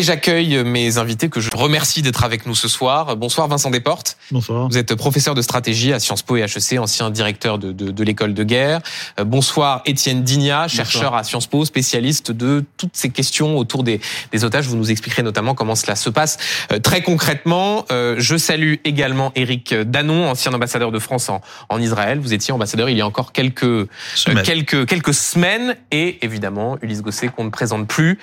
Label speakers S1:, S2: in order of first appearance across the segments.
S1: Et j'accueille mes invités que je remercie d'être avec nous ce soir. Bonsoir Vincent Desportes.
S2: Bonsoir.
S1: Vous êtes professeur de stratégie à Sciences Po et HEC, ancien directeur de, de, de l'école de guerre. Euh, bonsoir Étienne Digna, chercheur à Sciences Po, spécialiste de toutes ces questions autour des, des otages. Vous nous expliquerez notamment comment cela se passe euh, très concrètement. Euh, je salue également Éric Danon, ancien ambassadeur de France en, en Israël. Vous étiez ambassadeur il y a encore quelques semaines. quelques quelques semaines et évidemment Ulysse Gosset qu'on ne présente plus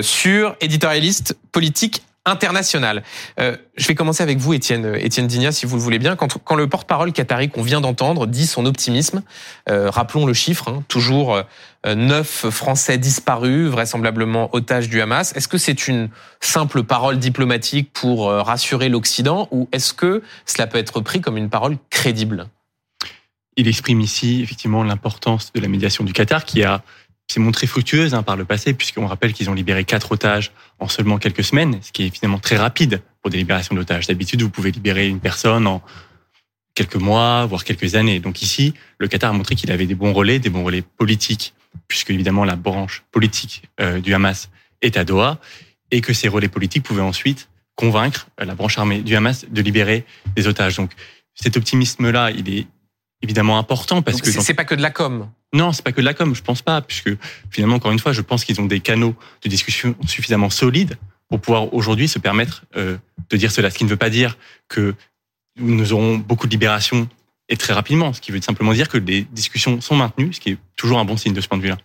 S1: sur éditeur réaliste politique international. Euh, je vais commencer avec vous, Étienne, Étienne Digna, si vous le voulez bien. Quand, le porte-parole qatari qu'on vient d'entendre dit son optimisme, euh, rappelons le chiffre, hein, toujours euh, neuf Français disparus, vraisemblablement otages du Hamas. Est-ce que c'est une simple parole diplomatique pour euh, rassurer l'Occident ou est-ce que cela peut être pris comme une parole crédible?
S3: Il exprime ici effectivement l'importance de la médiation du Qatar qui a s'est montrée fructueuse hein, par le passé, puisqu'on rappelle qu'ils ont libéré quatre otages en seulement quelques semaines, ce qui est finalement très rapide pour des libérations d'otages. D'habitude, vous pouvez libérer une personne en quelques mois, voire quelques années. Donc ici, le Qatar a montré qu'il avait des bons relais, des bons relais politiques, puisque évidemment la branche politique euh, du Hamas est à Doha, et que ces relais politiques pouvaient ensuite convaincre euh, la branche armée du Hamas de libérer des otages. Donc cet optimisme-là, il est évidemment important parce
S1: Donc,
S3: que
S1: c'est pas que de la com.
S3: Non, c'est pas que de la com, je pense pas, puisque finalement, encore une fois, je pense qu'ils ont des canaux de discussion suffisamment solides pour pouvoir aujourd'hui se permettre euh, de dire cela. Ce qui ne veut pas dire que nous aurons beaucoup de libérations et très rapidement, ce qui veut simplement dire que les discussions sont maintenues, ce qui est toujours un bon signe de ce point de vue-là.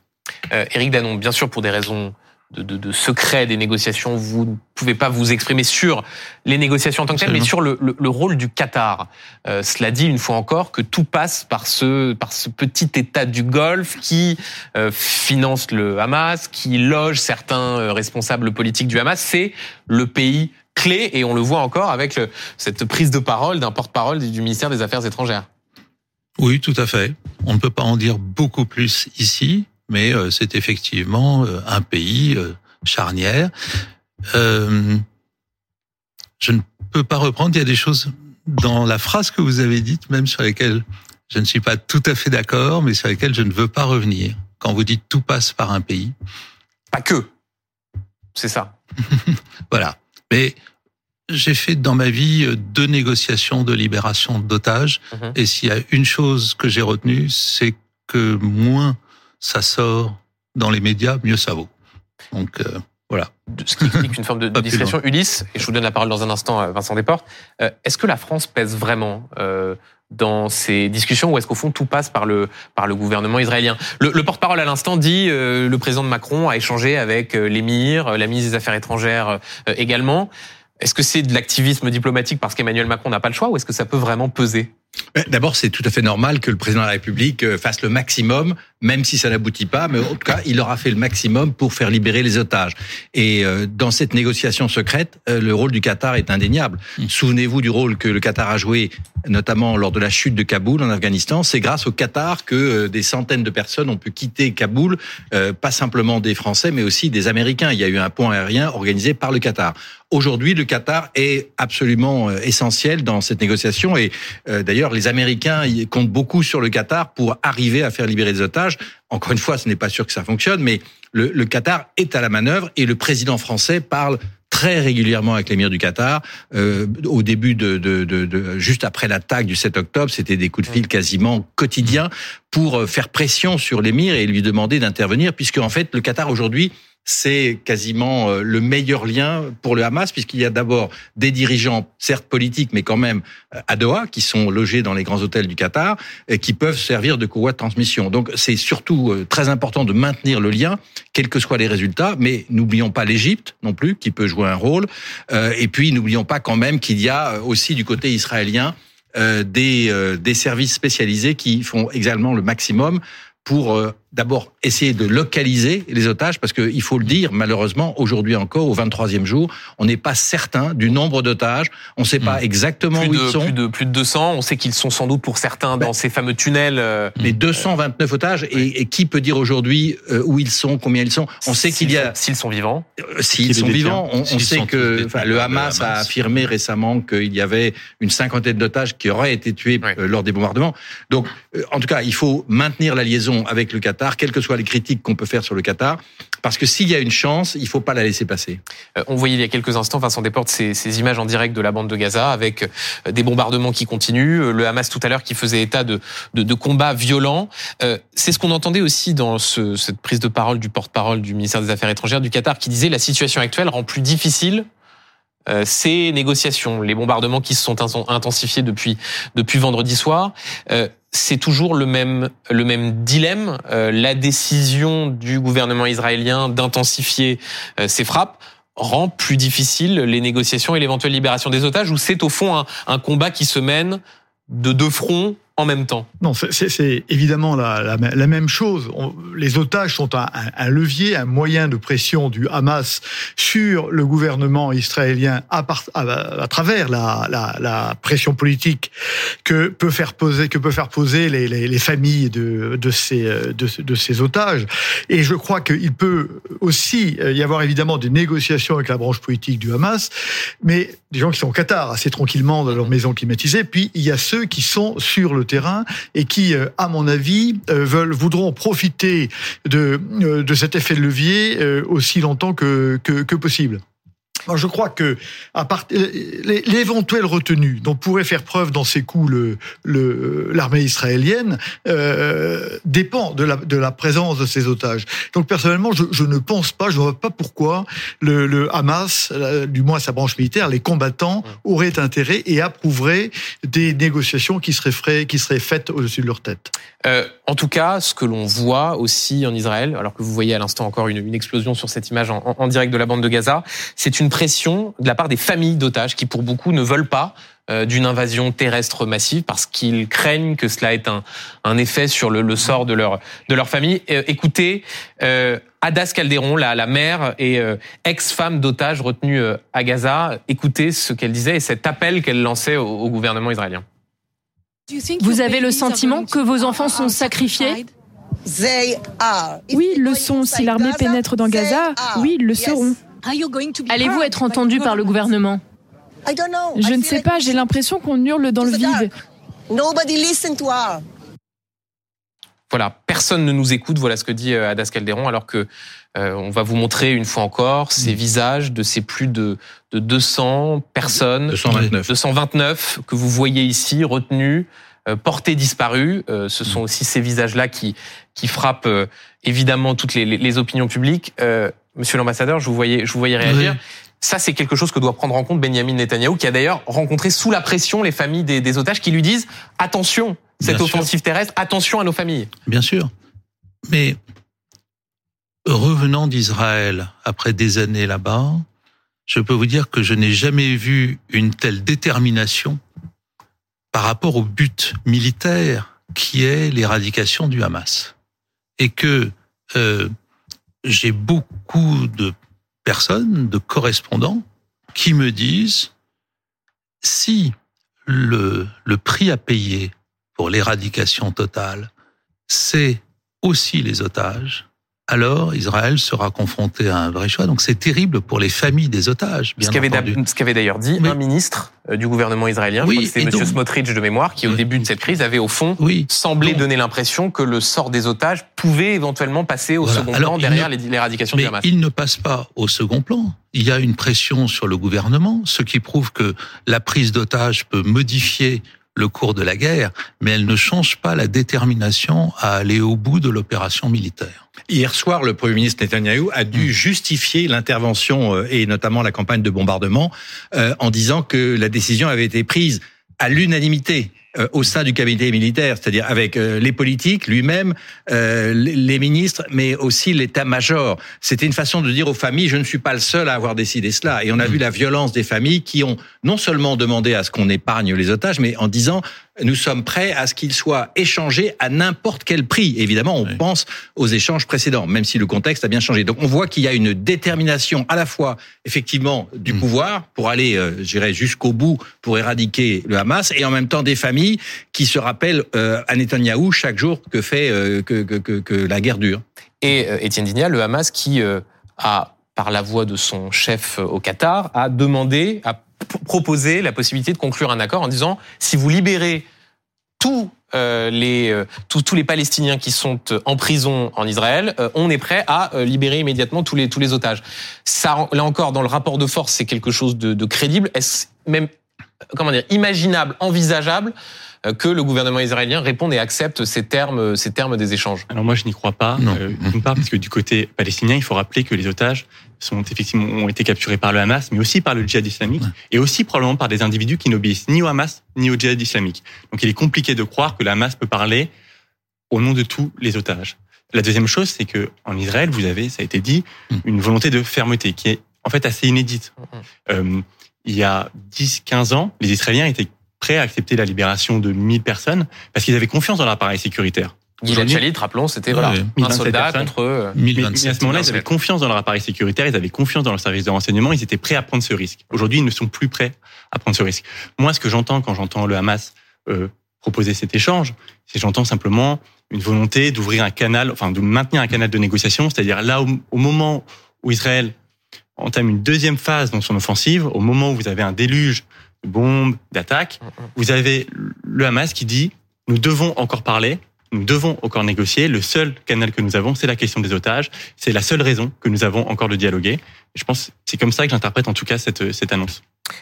S1: Euh, Éric Danon, bien sûr, pour des raisons de, de, de, secret des négociations. Vous ne pouvez pas vous exprimer sur les négociations en tant que telles, mais sur le, le, le, rôle du Qatar. Euh, cela dit une fois encore que tout passe par ce, par ce petit État du Golfe qui euh, finance le Hamas, qui loge certains euh, responsables politiques du Hamas. C'est le pays clé et on le voit encore avec le, cette prise de parole d'un porte-parole du ministère des Affaires étrangères.
S2: Oui, tout à fait. On ne peut pas en dire beaucoup plus ici mais euh, c'est effectivement euh, un pays euh, charnière. je ne peux pas reprendre. Il y a des choses dans la phrase que vous avez dite, même sur lesquelles je ne suis pas tout à fait d'accord, mais sur lesquelles je ne veux pas revenir. Quand vous dites tout passe par un pays.
S1: Pas que. C'est ça.
S2: voilà. Mais j'ai fait dans ma vie deux négociations de libération d'otages. Mmh. Et s'il y a une chose que j'ai retenue, c'est que moins ça sort dans les médias, mieux ça vaut. Donc euh, voilà.
S1: Ce qui explique une forme de, de discrétion. Ulysse, et je vous donne la parole dans un instant, euh, Vincent Desportes. Euh, est-ce que la France pèse vraiment euh, dans ces discussions ou est-ce qu'au fond tout passe par le par le gouvernement israélien? Le, le porte-parole à l'instant dit euh, le président de Macron a échangé avec l'émir, la ministre des Affaires étrangères également. Est-ce que c'est de l'activisme diplomatique parce qu'Emmanuel Macron n'a pas le choix ou est-ce que ça peut vraiment peser?
S4: D'abord, c'est tout à fait normal que le président de la République fasse le maximum, même si ça n'aboutit pas, mais en tout cas, il aura fait le maximum pour faire libérer les otages. Et dans cette négociation secrète, le rôle du Qatar est indéniable. Mmh. Souvenez-vous du rôle que le Qatar a joué, notamment lors de la chute de Kaboul en Afghanistan. C'est grâce au Qatar que des centaines de personnes ont pu quitter Kaboul, pas simplement des Français, mais aussi des Américains. Il y a eu un pont aérien organisé par le Qatar. Aujourd'hui, le Qatar est absolument essentiel dans cette négociation et d'ailleurs, les Américains comptent beaucoup sur le Qatar pour arriver à faire libérer les otages. Encore une fois, ce n'est pas sûr que ça fonctionne, mais le, le, Qatar est à la manœuvre et le président français parle très régulièrement avec l'émir du Qatar. Euh, au début de, de, de, de, juste après l'attaque du 7 octobre, c'était des coups de fil quasiment quotidiens pour faire pression sur l'émir et lui demander d'intervenir, puisque en fait le Qatar aujourd'hui c'est quasiment le meilleur lien pour le Hamas, puisqu'il y a d'abord des dirigeants, certes politiques, mais quand même à Doha, qui sont logés dans les grands hôtels du Qatar, et qui peuvent servir de courroie de transmission. Donc c'est surtout très important de maintenir le lien, quels que soient les résultats, mais n'oublions pas l'Égypte non plus, qui peut jouer un rôle, et puis n'oublions pas quand même qu'il y a aussi du côté israélien des, des services spécialisés qui font également le maximum pour d'abord essayer de localiser les otages, parce qu'il faut le dire, malheureusement, aujourd'hui encore, au 23e jour, on n'est pas certain du nombre d'otages, on ne sait pas exactement
S1: plus
S4: où
S1: de,
S4: ils sont.
S1: Plus de, plus de 200, on sait qu'ils sont sans doute pour certains dans ben, ces fameux tunnels. Euh,
S4: mais 229 otages, et, et, qui peut dire aujourd'hui euh, où ils sont, combien ils sont? On sait qu'il y a...
S1: S'ils sont vivants.
S4: Euh, S'ils sont vivants, on, on sait que enfin, le Hamas, a affirmé récemment qu'il y avait une cinquantaine d'otages qui auraient été tués lors des bombardements. Donc, en tout cas, il faut maintenir la liaison avec le Qatar, quelles que soient les critiques qu'on peut faire sur le Qatar, parce que s'il y a une chance, il faut pas la laisser passer.
S1: Euh, on voyait il y a quelques instants, Vincent Desportes, ces, ces images en direct de la bande de Gaza avec euh, des bombardements qui continuent, euh, le Hamas tout à l'heure qui faisait état de, de, combats violents. C'est ce qu'on entendait aussi dans ce, cette prise de parole du porte-parole du ministère des Affaires étrangères du Qatar qui disait la situation actuelle rend plus difficile ces négociations, les bombardements qui se sont intensifiés depuis depuis vendredi soir c'est toujours le même le même dilemme. Euh, la décision du gouvernement israélien d'intensifier euh, ses frappes rend plus difficile les négociations et l'éventuelle libération des otages, ou c'est au fond un combat qui se mène de deux fronts en même temps
S5: Non, c'est évidemment la, même chose. les otages sont un, levier, un moyen de pression du Hamas sur le gouvernement israélien à, à, à travers la, pression politique que peut faire poser, que peut faire poser les, les, les familles de, ces, de, de, ces otages. Et je crois qu'il peut aussi y avoir évidemment des négociations avec la branche politique du Hamas, mais des gens qui sont au Qatar assez tranquillement dans leur maison climatisée. Puis il y a ceux qui sont sur le terrain et qui, euh, à mon avis, euh, veulent, voudront profiter de, euh, de cet effet de levier aussi longtemps que possible je crois que à part l'éventuelle retenue dont pourrait faire preuve dans ces coups le l'armée israélienne euh, dépend de la de la présence de ces otages. Donc personnellement, je, je ne pense pas, je ne vois pas pourquoi le, le Hamas, du moins sa branche militaire, les combattants auraient intérêt et approuveraient des négociations qui seraient qui seraient faites au-dessus de leur tête.
S1: Euh, en tout cas, ce que l'on voit aussi en Israël, alors que vous voyez à l'instant encore une, une, explosion sur cette image en, en direct de la bande de Gaza, c'est une pression de la part des familles d'otages qui, pour beaucoup, ne veulent pas euh, d'une invasion terrestre massive parce qu'ils craignent que cela ait un, un effet sur le, le, sort de leur de leur famille. Euh, écoutez, euh, Adas Calderon, la, la mère et euh, ex-femme d'otages retenue à Gaza, écoutez ce qu'elle disait et cet appel qu'elle lançait au, au gouvernement israélien.
S6: Vous avez le sentiment que vos enfants sont sacrifiés?
S7: Oui, ils le sont. Si l'armée pénètre dans Gaza, oui, ils le seront.
S6: Allez-vous être entendu par le gouvernement?
S7: Je ne sais pas, j'ai l'impression qu'on hurle dans le vide.
S1: Voilà, personne ne nous écoute, voilà ce que dit euh, Adas Calderon, alors que euh, on va vous montrer une fois encore ces mm. visages de ces plus de, de 200 personnes,
S4: 229.
S1: 229 que vous voyez ici retenus, euh, portés disparus. Euh, ce sont mm. aussi ces visages-là qui, qui frappent euh, évidemment toutes les, les, opinions publiques. Euh, Monsieur l'ambassadeur, je vous voyais, je vous voyais réagir. Ça, c'est quelque chose que doit prendre en compte Benjamin Netanyahu, qui a d'ailleurs rencontré sous la pression les familles des, des otages qui lui disent attention, cette Bien offensive sûr. terrestre, attention à nos familles.
S2: Bien sûr. Mais revenant d'Israël après des années là-bas, je peux vous dire que je n'ai jamais vu une telle détermination par rapport au but militaire qui est l'éradication du Hamas. Et que euh, j'ai beaucoup de personnes, de correspondants, qui me disent si le, prix à payer pour l'éradication totale, c'est aussi les otages, alors Israël sera confronté à un vrai choix. Donc c'est terrible pour les familles des otages.
S1: Bien ce qu'avait d'ailleurs dit un ministre euh, du gouvernement israélien, oui, c'est M. Smotrich de mémoire, qui au début de cette crise avait au fond semblé donc, donner l'impression que le sort des otages pouvait éventuellement passer au voilà. second
S2: Alors,
S1: plan derrière l'éradication
S2: du
S1: Hamas.
S2: Il ne passe pas au second plan. Il y a une pression sur le gouvernement, ce qui prouve que la prise d'otages peut modifier le cours de la guerre, mais elle ne change pas la détermination à aller au bout de l'opération militaire.
S4: Hier soir, le Premier ministre Netanyahou a dû mmh. justifier l'intervention euh, et notamment la campagne de bombardement euh, en disant que la décision avait été prise à l'unanimité euh, au sein du cabinet militaire, c'est-à-dire avec euh, les politiques, lui-même, euh, les ministres, mais aussi l'état-major. C'était une façon de dire aux familles, je ne suis pas le seul à avoir décidé cela. Et on a mmh. vu la violence des familles qui ont non seulement demandé à ce qu'on épargne les otages, mais en disant, nous sommes prêts à ce qu'ils soient échangés à n'importe quel prix. Évidemment, on oui. pense aux échanges précédents, même si le contexte a bien changé. Donc on voit qu'il y a une détermination à la fois, effectivement, du mmh. pouvoir pour aller, euh, je dirais, jusqu'au bout pour éradiquer le Hamas, et en même temps des familles qui se rappellent euh, à Netanyahou chaque jour que fait euh, que, que, que, que, la guerre dure.
S1: Et Étienne Digna, le Hamas qui a, par la voix de son chef au Qatar, a demandé, a proposer la possibilité de conclure un accord en disant si vous libérez tous euh, les euh, tous, tous les Palestiniens qui sont en prison en Israël, on est prêt à libérer immédiatement tous les tous les otages. Ça, là encore, dans le rapport de force, c'est quelque chose de, de crédible. Est-ce même comment dire imaginable, envisageable que le gouvernement israélien réponde et accepte ces termes, ces termes des échanges
S3: Alors moi, je n'y crois pas. D'une part, parce que du côté palestinien, il faut rappeler que les otages sont effectivement ont été capturés par le Hamas, mais aussi par le djihad islamique, et aussi probablement par des individus qui n'obéissent ni au Hamas ni au djihad islamique. Donc il est compliqué de croire que le Hamas peut parler au nom de tous les otages. La deuxième chose, c'est que en Israël, vous avez, ça a été dit, mm. une volonté de fermeté qui est en fait assez inédite. Mm, mm. Euh, il y a 10-15 ans, les Israéliens étaient prêts à accepter la libération de 1000 personnes parce qu'ils avaient confiance dans l'appareil sécuritaire.
S1: Gilad Shalit, rappelons, c'était voilà, un soldat contre
S3: 1027. Mais à ce moment-là, ils avaient confiance dans leur appareil sécuritaire, ils avaient confiance dans leur service de renseignement, ils étaient prêts à prendre ce risque. Aujourd'hui, ils ne sont plus prêts à prendre ce risque. Moi, ce que j'entends quand j'entends le Hamas euh, proposer cet échange, c'est j'entends simplement une volonté d'ouvrir un canal, enfin de maintenir un canal de négociation, c'est-à-dire là au, au moment où Israël entame une deuxième phase dans son offensive, au moment où vous avez un déluge de bombes, d'attaques, vous avez le Hamas qui dit nous devons encore parler, nous devons encore négocier. Le seul canal que nous avons, c'est la question des otages. C'est la seule raison que nous avons encore de dialoguer. je pense c'est comme ça que j'interprète en tout cas cette, cette annonce.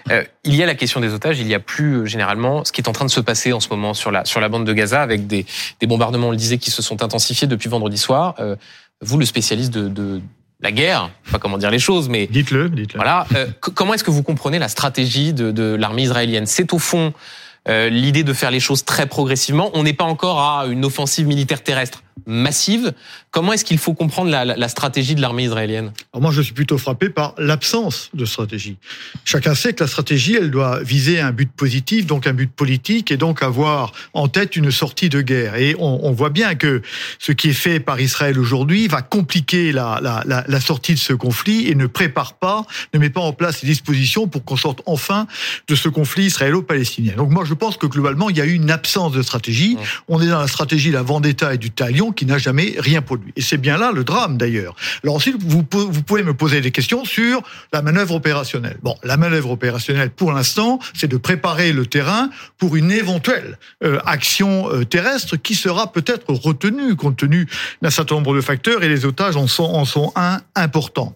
S1: Euh, il y a la question des otages, il y a plus euh, généralement ce qui est en train de se passer en ce moment sur la, sur la bande de Gaza avec des, des bombardements, on le disait, qui se sont intensifiés depuis vendredi soir. Euh, vous, le spécialiste de, de la guerre, pas comment dire les choses, mais
S5: dites-le, dites-le.
S1: Voilà, euh, comment est-ce que vous comprenez la stratégie de, de l'armée israélienne? C'est au fond euh, l'idée de faire les choses très progressivement. On n'est pas encore à une offensive militaire terrestre massive. Comment est-ce qu'il faut comprendre la, la, stratégie de l'armée israélienne?
S5: Alors Moi, je suis plutôt frappé par l'absence de stratégie. Chacun sait que la stratégie, elle doit viser un but positif, donc un but politique, et donc avoir en tête une sortie de guerre. Et on, on voit bien que ce qui est fait par Israël aujourd'hui va compliquer la, la, la, sortie de ce conflit et ne prépare pas, ne met pas en place les dispositions pour qu'on sorte enfin de ce conflit israélo-palestinien. Donc moi, je pense que globalement, il y a eu une absence de stratégie. On est dans la stratégie de la vendetta et du talion qui n'a jamais rien produit. Et c'est bien là le drame d'ailleurs. Alors ensuite, vous, pouvez me poser des questions sur la manœuvre opérationnelle. Bon, la manœuvre opérationnelle pour l'instant, c'est de préparer le terrain pour une éventuelle euh, action euh, terrestre qui sera peut-être retenue compte tenu d'un certain nombre de facteurs et les otages en sont un important.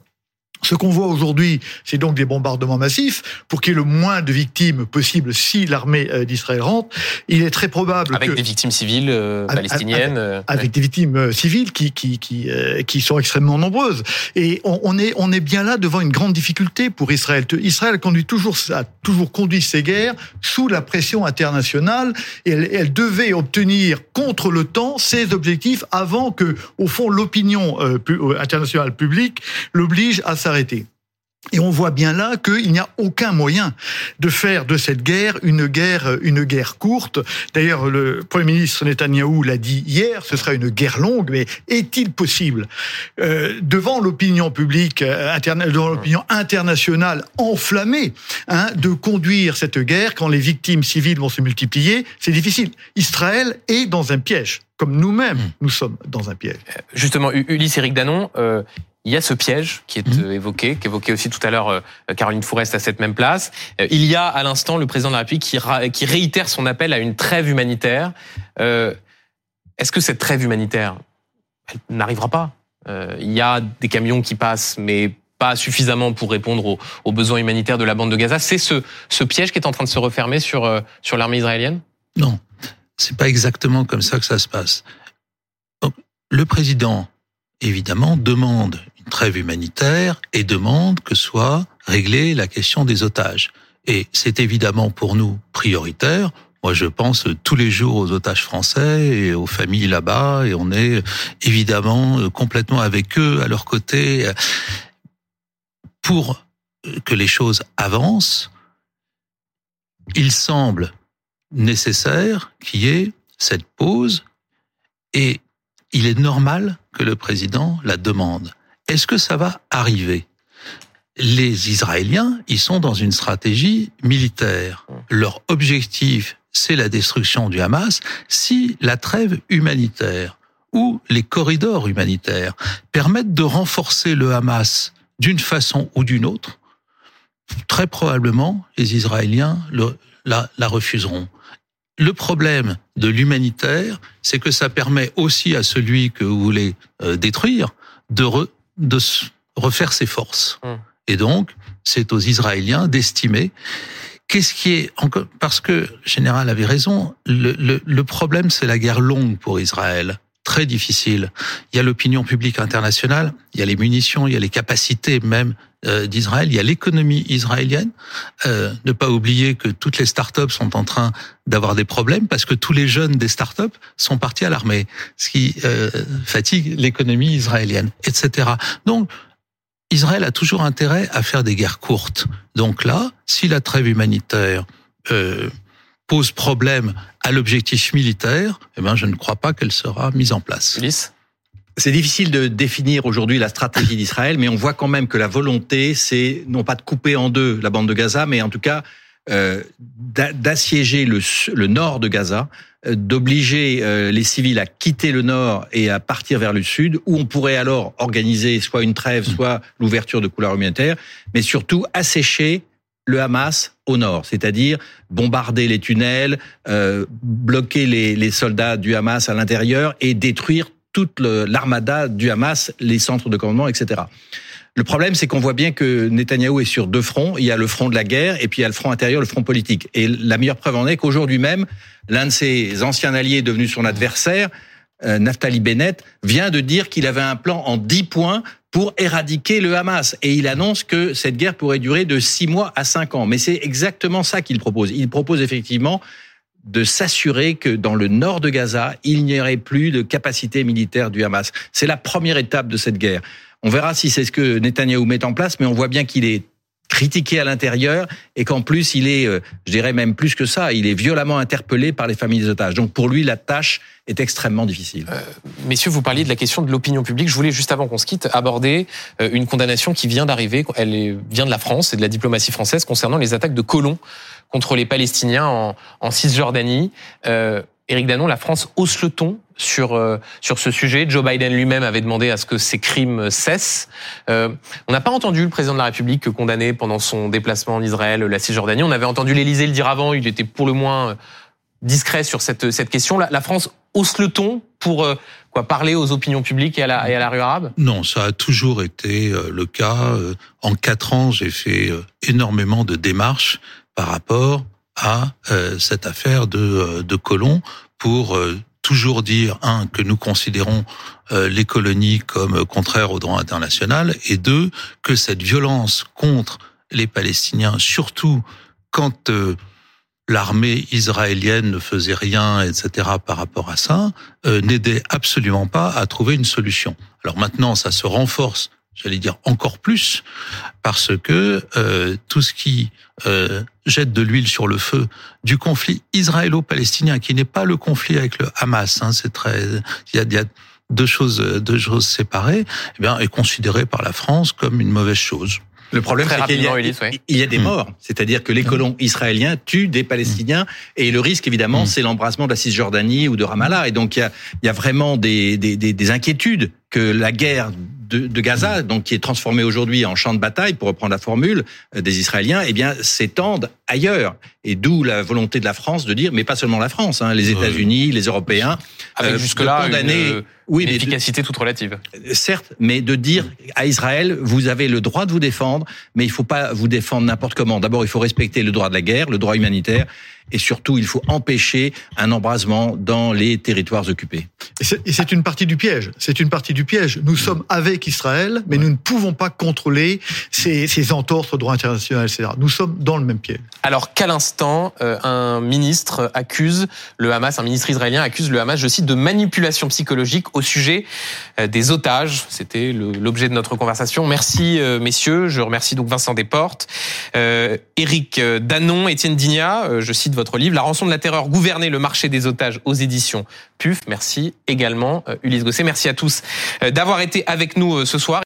S5: Ce qu'on voit aujourd'hui, c'est donc des bombardements massifs pour qu'il y ait le moins de victimes possible si l'armée euh, d'Israël rentre. Il est très probable
S1: avec des victimes civiles euh, palestiniennes,
S5: avec, avec des victimes euh, civiles qui qui qui, qui sont extrêmement nombreuses. Et on, on, est on est bien là devant une grande difficulté pour Israël. Israël conduit toujours a toujours conduit ses guerres sous la pression internationale et elle, elle devait obtenir contre le temps ses objectifs avant que au fond l'opinion internationale publique l'oblige à sa arrêté. Et on voit bien là qu'il n'y a aucun moyen de faire de cette guerre une guerre, une guerre courte. D'ailleurs, le Premier ministre Netanyahou l'a dit hier, ce sera une guerre longue, mais est-il possible, euh, devant l'opinion publique, euh, devant l'opinion internationale enflammée, hein, de conduire cette guerre quand les victimes civiles vont se multiplier? C'est difficile. Israël est dans un piège comme nous-mêmes, hmm. nous sommes dans un piège.
S1: Justement, Ulysse Eric Danon, euh, il y a ce piège qui est mmh. euh, évoqué, qu'évoquait aussi tout à l'heure euh, Caroline Fourest à cette même place. Euh, il y a à l'instant le président de la République qui, réitère son appel à une trêve humanitaire. Est-ce que cette trêve humanitaire n'arrivera pas? Il y a des camions qui passent, mais pas suffisamment pour répondre aux, besoins humanitaires de la bande de Gaza. C'est ce, ce piège qui est en train de se refermer sur, sur l'armée israélienne?
S2: Non, c'est pas exactement comme ça que ça se passe. Donc, le président évidemment, demande une trêve humanitaire et demande que soit réglée la question des otages. Et c'est évidemment pour nous prioritaire. Moi, je pense tous les jours aux otages français et aux familles là-bas, et on est évidemment complètement avec eux, à leur côté, pour que les choses avancent. Il semble nécessaire qu'il y ait cette pause et il est normal que le président la demande. Est-ce que ça va arriver? Les Israéliens, ils sont dans une stratégie militaire. Leur objectif, c'est la destruction du Hamas. Si la trêve humanitaire ou les corridors humanitaires permettent de renforcer le Hamas d'une façon ou d'une autre, très probablement les Israéliens la, refuseront. Le problème de l'humanitaire, c'est que ça permet aussi à celui que vous voulez euh, détruire de, de refaire ses forces. Hum. Et donc, c'est aux Israéliens d'estimer qu'est-ce qui est encore parce que général avait raison. Le, le, le problème, c'est la guerre longue pour Israël très difficile. Il y a l'opinion publique internationale, il y a les munitions, il y a les capacités même euh, d'Israël, il y a l'économie israélienne. Euh, ne pas oublier que toutes les startups sont en train d'avoir des problèmes parce que tous les jeunes des startups sont partis à l'armée, ce qui euh, fatigue l'économie israélienne, etc. Donc Israël a toujours intérêt à faire des guerres courtes. Donc là, si la trêve humanitaire euh, pose problème à l'objectif militaire, eh ben, je ne crois pas qu'elle sera mise en place.
S4: C'est difficile de définir aujourd'hui la stratégie d'Israël, mais on voit quand même que la volonté, c'est non pas de couper en deux la bande de Gaza, mais en tout cas euh, d'assiéger le, le, nord de Gaza, euh, d'obliger euh, les civils à quitter le nord et à partir vers le sud, où on pourrait alors organiser soit une trêve, mmh. soit l'ouverture de couleurs humanitaires, mais surtout assécher le Hamas au nord, c'est-à-dire bombarder les tunnels, euh, bloquer les, les, soldats du Hamas à l'intérieur et détruire toute l'armada du Hamas, les centres de commandement, etc. Le problème, c'est qu'on voit bien que Netanyahou est sur deux fronts. Il y a le front de la guerre et puis il y a le front intérieur, le front politique. Et la meilleure preuve en est qu'aujourd'hui même, l'un de ses anciens alliés devenu son adversaire, Naftali Bennett, vient de dire qu'il avait un plan en dix points pour éradiquer le Hamas. Et il annonce que cette guerre pourrait durer de six mois à cinq ans. Mais c'est exactement ça qu'il propose. Il propose effectivement de s'assurer que dans le nord de Gaza, il n'y aurait plus de capacité militaire du Hamas. C'est la première étape de cette guerre. On verra si c'est ce que Netanyahou met en place, mais on voit bien qu'il est critiqué à l'intérieur et qu'en plus il est, euh, je dirais même plus que ça, il est violemment interpellé par les familles des otages. Donc pour lui, la tâche est extrêmement difficile. Euh,
S1: messieurs, vous parliez de la question de l'opinion publique. Je voulais juste avant qu'on se quitte aborder euh, une condamnation qui vient d'arriver. Elle vient de la France et de la diplomatie française concernant les attaques de colons contre les Palestiniens en, en Cisjordanie. Euh, Éric Danon, la France hausse le ton sur euh, sur ce sujet. Joe Biden lui-même avait demandé à ce que ces crimes cessent. Euh, on n'a pas entendu le président de la République condamner pendant son déplacement en Israël la Cisjordanie. On avait entendu l'Élysée le dire avant. Il était pour le moins euh, discret sur cette cette question. La, la France hausse le ton pour euh, quoi parler aux opinions publiques et à la, et à la rue arabe?
S2: Non, ça a toujours été le cas. En quatre ans, j'ai fait énormément de démarches par rapport à cette affaire de, de colons pour toujours dire, un, que nous considérons euh, les colonies comme contraires au droit international, et deux, que cette violence contre les Palestiniens, surtout quand euh, l'armée israélienne ne faisait rien, etc., par rapport à ça, euh, n'aidait absolument pas à trouver une solution. Alors maintenant, ça se renforce j'allais dire encore plus, parce que euh, tout ce qui euh, jette de l'huile sur le feu du conflit israélo-palestinien, qui n'est pas le conflit avec le Hamas, hein, c'est très, il y a, il y a deux choses, deux choses séparées, eh bien, est considéré par la France comme une mauvaise chose.
S4: Le problème, c'est qu'il y, a, il y a des hmm. morts. C'est-à-dire que les hmm. colons israéliens tuent des Palestiniens. Et le risque, évidemment, hmm. c'est l'embrasement de la Cisjordanie ou de Ramallah. Et donc, il y a, il y a vraiment des, des, des, des inquiétudes que la guerre de, Gaza, donc qui est transformé aujourd'hui en champ de bataille, pour reprendre la formule euh, des Israéliens, eh bien s'étendent ailleurs. Et d'où la volonté de la France de dire, mais pas seulement la France, hein, les États-Unis, les Européens,
S1: avec euh, jusque-là condamner. oui, une efficacité toute relative.
S4: Certes, mais de dire à Israël, vous avez le droit de vous défendre, mais il faut pas vous défendre n'importe comment. D'abord, il faut respecter le droit de la guerre, le droit humanitaire, et surtout, il faut empêcher un embrasement dans les territoires occupés.
S5: Et c'est une partie du piège. C'est une partie du piège. Nous sommes avec Israël, mais nous ne pouvons pas contrôler ces, ces entorses au droit international, etc. Nous sommes dans le même piège.
S1: Alors qu'à l'instant, euh, un ministre accuse le Hamas, un ministre israélien accuse le Hamas, je cite, de manipulation psychologique au sujet euh, des otages. C'était l'objet de notre conversation. Merci euh, messieurs. Je remercie donc Vincent Desportes, Éric Danon, Étienne Digna. Je cite votre livre, La rançon de la terreur, gouverner le marché des otages aux éditions PUF. Merci également, Ulysse Gosset. Merci à tous d'avoir été avec nous ce soir.